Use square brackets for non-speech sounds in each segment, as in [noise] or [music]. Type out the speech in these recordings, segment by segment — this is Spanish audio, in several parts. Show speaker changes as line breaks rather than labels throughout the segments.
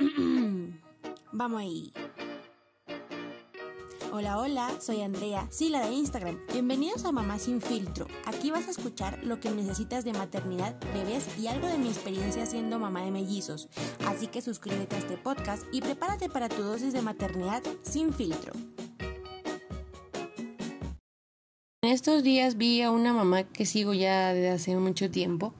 [coughs] Vamos ahí. Hola, hola, soy Andrea, sí, la de Instagram. Bienvenidos a Mamá Sin Filtro. Aquí vas a escuchar lo que necesitas de maternidad, bebés y algo de mi experiencia siendo mamá de mellizos. Así que suscríbete a este podcast y prepárate para tu dosis de maternidad sin filtro. En estos días vi a una mamá que sigo ya desde hace mucho tiempo,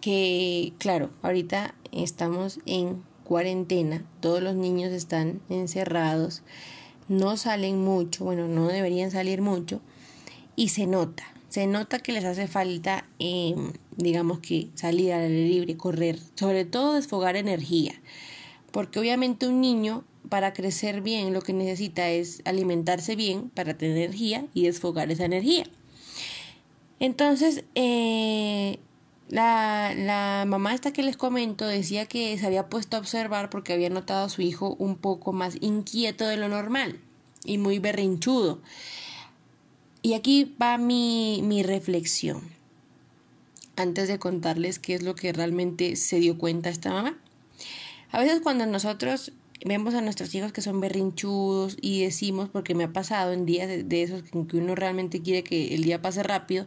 que claro, ahorita estamos en cuarentena, todos los niños están encerrados no salen mucho, bueno, no deberían salir mucho, y se nota, se nota que les hace falta, em, digamos que salir al aire libre, correr, sobre todo desfogar energía, porque obviamente un niño para crecer bien lo que necesita es alimentarse bien para tener energía y desfogar esa energía. Entonces, eh, la, la, mamá esta que les comento decía que se había puesto a observar porque había notado a su hijo un poco más inquieto de lo normal y muy berrinchudo. Y aquí va mi, mi reflexión. Antes de contarles qué es lo que realmente se dio cuenta esta mamá. A veces cuando nosotros vemos a nuestros hijos que son berrinchudos y decimos, porque me ha pasado en días de, de esos que uno realmente quiere que el día pase rápido,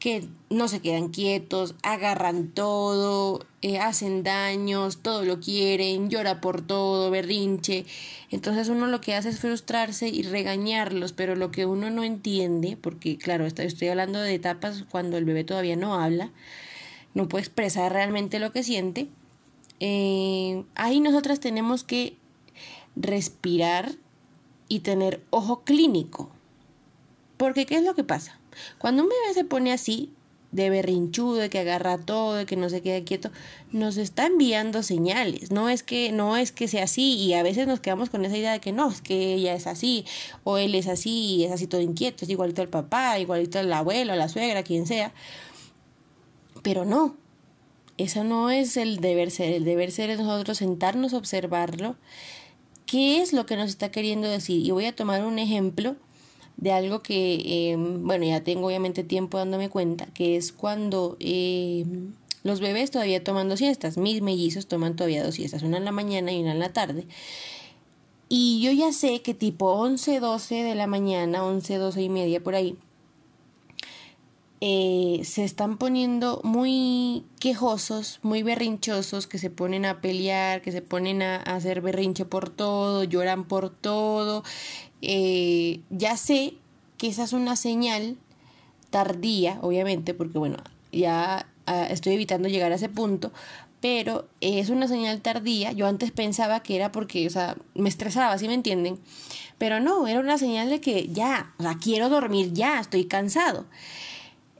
que no se quedan quietos, agarran todo, eh, hacen daños, todo lo quieren, llora por todo, berrinche. Entonces uno lo que hace es frustrarse y regañarlos, pero lo que uno no entiende, porque claro, estoy hablando de etapas cuando el bebé todavía no habla, no puede expresar realmente lo que siente, eh, ahí nosotras tenemos que respirar y tener ojo clínico. Porque ¿qué es lo que pasa? Cuando un bebé se pone así, de berrinchudo, de que agarra todo, de que no se queda quieto, nos está enviando señales. No es que no es que sea así y a veces nos quedamos con esa idea de que no, es que ella es así o él es así y es así todo inquieto, es igualito al papá, igualito al abuelo, a la suegra, quien sea. Pero no. Eso no es el deber ser, el deber ser es nosotros sentarnos a observarlo. ¿Qué es lo que nos está queriendo decir? Y voy a tomar un ejemplo de algo que, em, bueno, ya tengo obviamente tiempo dándome cuenta, que es cuando em, los bebés todavía toman dos siestas, mis mellizos toman todavía dos siestas, una en la mañana y una en la tarde. Y yo ya sé que tipo 11, 12 de la mañana, 11, 12 y media por ahí, eh, se están poniendo muy quejosos, muy berrinchosos, que se ponen a pelear, que se ponen a, hacer berrinche por todo, lloran por todo. Eh, ya sé que esa es una señal tardía, obviamente, porque bueno, ya ah, estoy evitando llegar a ese punto, pero es una señal tardía. Yo antes pensaba que era porque, o sea, me estresaba, ¿sí me entienden? Pero no, era una señal de que ya, o sea, quiero dormir ya, estoy cansado.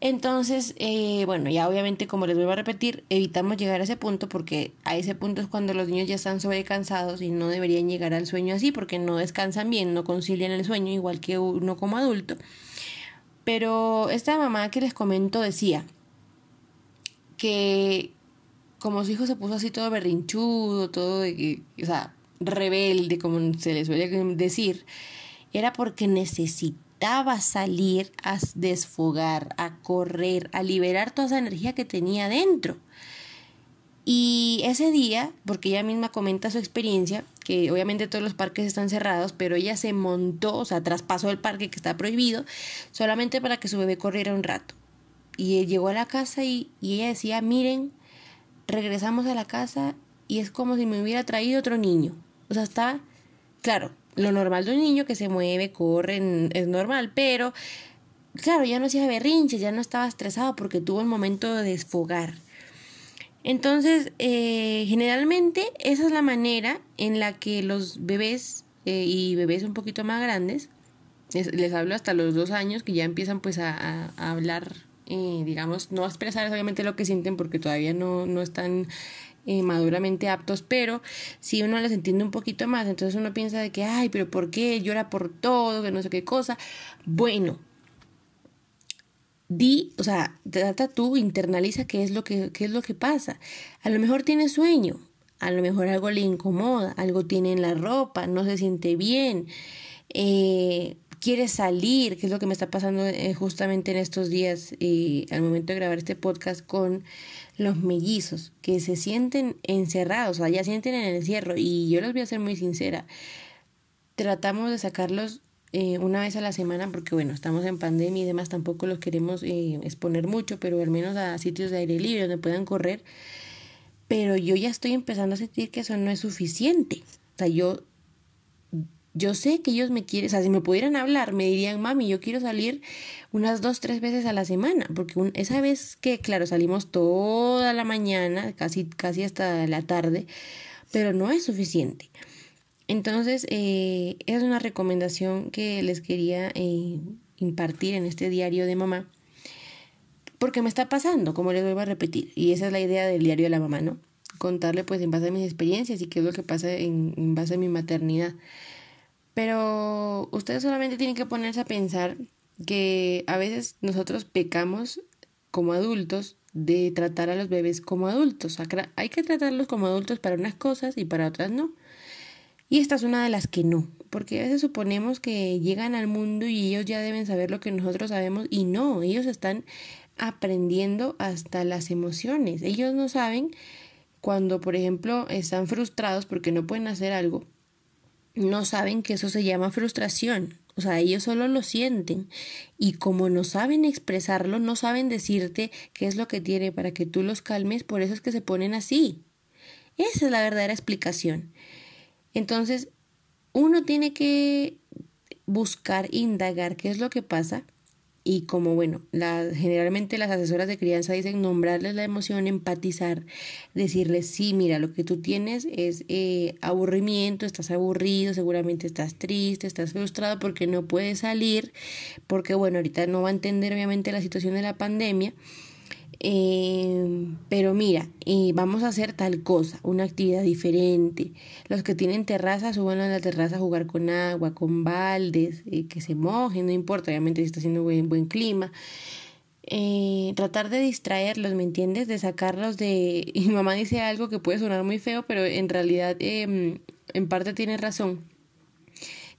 Entonces, eh, bueno, ya obviamente, como les vuelvo a repetir, evitamos llegar a ese punto porque a ese punto es cuando los niños ya están sobrecansados y no deberían llegar al sueño así porque no descansan bien, no concilian el sueño igual que uno como adulto. Pero esta mamá que les comento decía que como su hijo se puso así todo berrinchudo, todo de o sea, rebelde, como se le suele decir, era porque necesitaba necesitaba salir a desfogar, a correr, a liberar toda esa energía que tenía dentro. Y ese día, porque ella misma comenta su experiencia, que obviamente todos los parques están cerrados, pero ella se montó, o sea, traspasó el parque que está prohibido, solamente para que su bebé corriera un rato. Y llegó a la casa y, y ella decía, miren, regresamos a la casa y es como si me hubiera traído otro niño. O sea, estaba, claro, lo normal de un niño que se mueve, corre, es normal, pero claro, ya no hacía berrinches, ya no estaba estresado porque tuvo el momento de desfogar. Entonces, eh, generalmente esa es la manera en la que los bebés eh, y bebés un poquito más grandes, les, hablo hasta los dos años, que ya empiezan pues a, hablar, eh, digamos, no a expresar obviamente lo que sienten porque todavía no, no están maduramente aptos, pero si uno les entiende un poquito más, entonces uno piensa de que, ay, pero ¿por qué llora por todo? Que no sé qué cosa. Bueno, di, o sea, trata tú, internaliza qué es lo que, qué es lo que pasa. A lo mejor tiene sueño, a lo mejor algo le incomoda, algo tiene en la ropa, no se siente bien. Eh, quiere salir, que es lo que me está pasando eh, justamente en estos días y al momento de grabar este podcast con los mellizos, que se sienten encerrados, o sea, ya sienten en el encierro y yo les voy a ser muy sincera, tratamos de sacarlos eh, una vez a la semana porque bueno, estamos en pandemia y demás, tampoco los queremos eh, exponer mucho, pero al menos a sitios de aire libre donde puedan correr, pero yo ya estoy empezando a sentir que eso no es suficiente, o sea, yo yo sé que ellos me quieren, o sea, si me pudieran hablar, me dirían, mami, yo quiero salir unas dos, tres veces a la semana, porque esa vez que, claro, salimos toda la mañana, casi, casi hasta la tarde, pero no es suficiente. Entonces, eh, es una recomendación que les quería eh, impartir en este diario de mamá, porque me está pasando, como les vuelvo a repetir, y esa es la idea del diario de la mamá, ¿no? Contarle pues en base a mis experiencias y qué es lo que pasa en, en base a mi maternidad. Pero ustedes solamente tienen que ponerse a pensar que a veces nosotros pecamos como adultos de tratar a los bebés como adultos. Hay que tratarlos como adultos para unas cosas y para otras no. Y esta es una de las que no, porque a veces suponemos que llegan al mundo y ellos ya deben saber lo que nosotros sabemos y no, ellos están aprendiendo hasta las emociones. Ellos no saben cuando, por ejemplo, están frustrados porque no pueden hacer algo no saben que eso se llama frustración. O sea, ellos solo lo sienten y como no saben expresarlo, no saben decirte qué es lo que tiene para que tú los calmes, por eso es que se ponen así. Esa es la verdadera explicación. Entonces, uno tiene que buscar, indagar qué es lo que pasa y como bueno, la, generalmente las asesoras de crianza dicen nombrarles la emoción, empatizar, decirles, sí, mira, lo que tú tienes es eh, aburrimiento, estás aburrido, seguramente estás triste, estás frustrado porque no puedes salir, porque bueno, ahorita no va a entender obviamente la situación de la pandemia eh, pero mira, eh, vamos a hacer tal cosa, una actividad diferente. Los que tienen terraza suban a la terraza a jugar con agua, con baldes, eh, que se mojen, no importa, obviamente si está haciendo buen, buen clima. Eh, tratar de distraerlos, ¿me entiendes? De sacarlos de... [laughs] Y mi mamá dice algo que puede sonar muy feo, pero en realidad em, en parte tiene razón.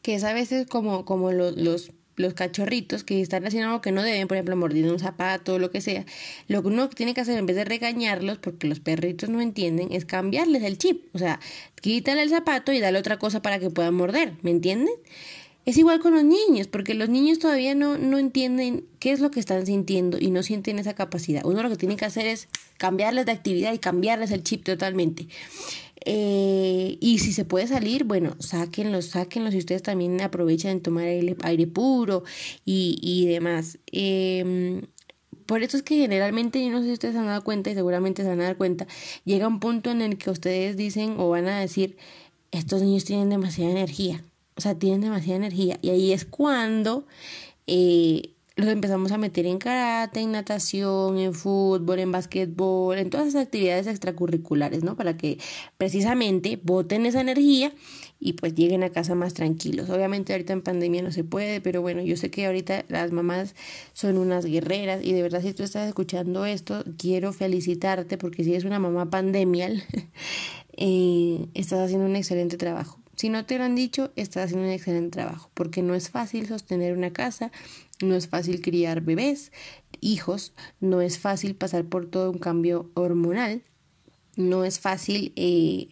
Que es a veces como, como los los cachorritos que están haciendo algo que no deben, por ejemplo, mordiendo un zapato o lo que sea, lo que uno tiene que hacer en vez de regañarlos, porque los perritos no entienden, es cambiarles el chip. O sea, quítale el zapato y dale otra cosa para que puedan morder, ¿me entienden? Es igual con los niños, porque los niños todavía no, no entienden qué es lo que están sintiendo y no sienten esa capacidad. Uno lo que tiene que hacer es cambiarles de actividad y cambiarles el chip totalmente. Eh, y si se puede salir, bueno, sáquenlos, sáquenlos y ustedes también aprovechan en tomar aire, aire puro y, y demás. Eh, por eso es que generalmente, yo no sé si ustedes han dado cuenta y seguramente se van a dar cuenta, llega un punto en el que ustedes dicen o van a decir, estos niños tienen demasiada energía, o sea, tienen demasiada energía. Y ahí es cuando eh, los empezamos a meter en karate, en natación, en fútbol, en básquetbol, en todas esas actividades extracurriculares, ¿no? Para que precisamente boten esa energía y pues lleguen a casa más tranquilos. Obviamente ahorita en pandemia no se puede, pero bueno, yo sé que ahorita las mamás son unas guerreras y de verdad si tú estás escuchando esto, quiero felicitarte porque si eres una mamá pandemial, [laughs] eh, estás haciendo un excelente trabajo. Si no te lo han dicho, estás haciendo un excelente trabajo, porque no es fácil sostener una casa, no es fácil criar bebés, hijos, no es fácil pasar por todo un cambio hormonal, no es fácil eh,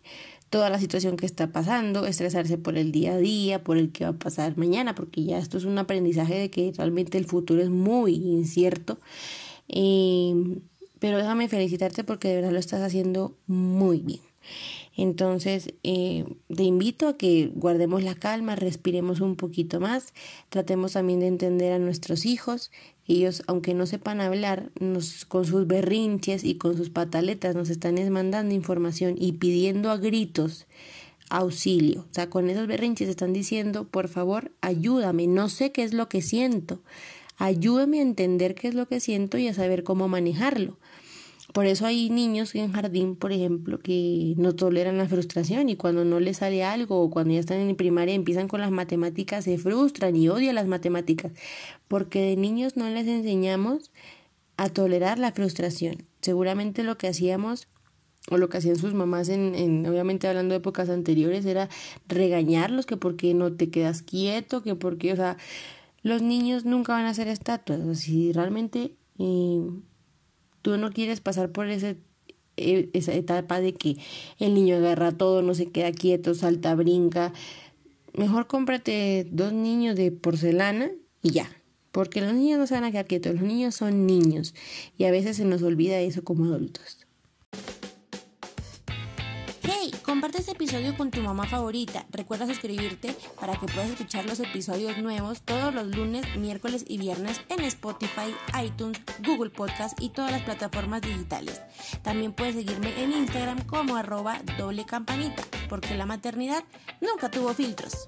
toda la situación que está pasando, estresarse por el día a día, por el que va a pasar mañana, porque ya esto es un aprendizaje de que realmente el futuro es muy incierto. Eh, pero déjame felicitarte porque de verdad lo estás haciendo muy bien. Entonces, eh, te invito a que guardemos la calma, respiremos un poquito más, tratemos también de entender a nuestros hijos. Ellos, aunque no sepan hablar, nos, con sus berrinches y con sus pataletas nos están mandando información y pidiendo a gritos auxilio. O sea, con esos berrinches están diciendo, por favor, ayúdame, no sé qué es lo que siento. Ayúdame a entender qué es lo que siento y a saber cómo manejarlo. Por eso hay niños en jardín, por ejemplo, que no toleran la frustración y cuando no les sale algo o cuando ya están en primaria empiezan con las matemáticas, se frustran y odian las matemáticas, porque de niños no les enseñamos a tolerar la frustración. Seguramente lo que hacíamos o lo que hacían sus mamás en, en, obviamente hablando de épocas anteriores era regañarlos que porque no te quedas quieto, que porque, o sea, los niños nunca van a ser estatuas. si realmente eh, tú no quieres pasar por ese, eh, esa etapa de que el niño agarra todo, no se queda quieto, salta, brinca, mejor cómprate dos niños de porcelana y ya. Porque los niños no se van a quedar quietos, los niños son niños y a veces se nos olvida eso como adultos. Comparte este episodio con tu mamá favorita. Recuerda suscribirte para que puedas escuchar los episodios nuevos todos los lunes, miércoles y viernes en Spotify, iTunes, Google Podcast y todas las plataformas digitales. También puedes seguirme en Instagram como arroba doble campanita, porque la maternidad nunca tuvo filtros.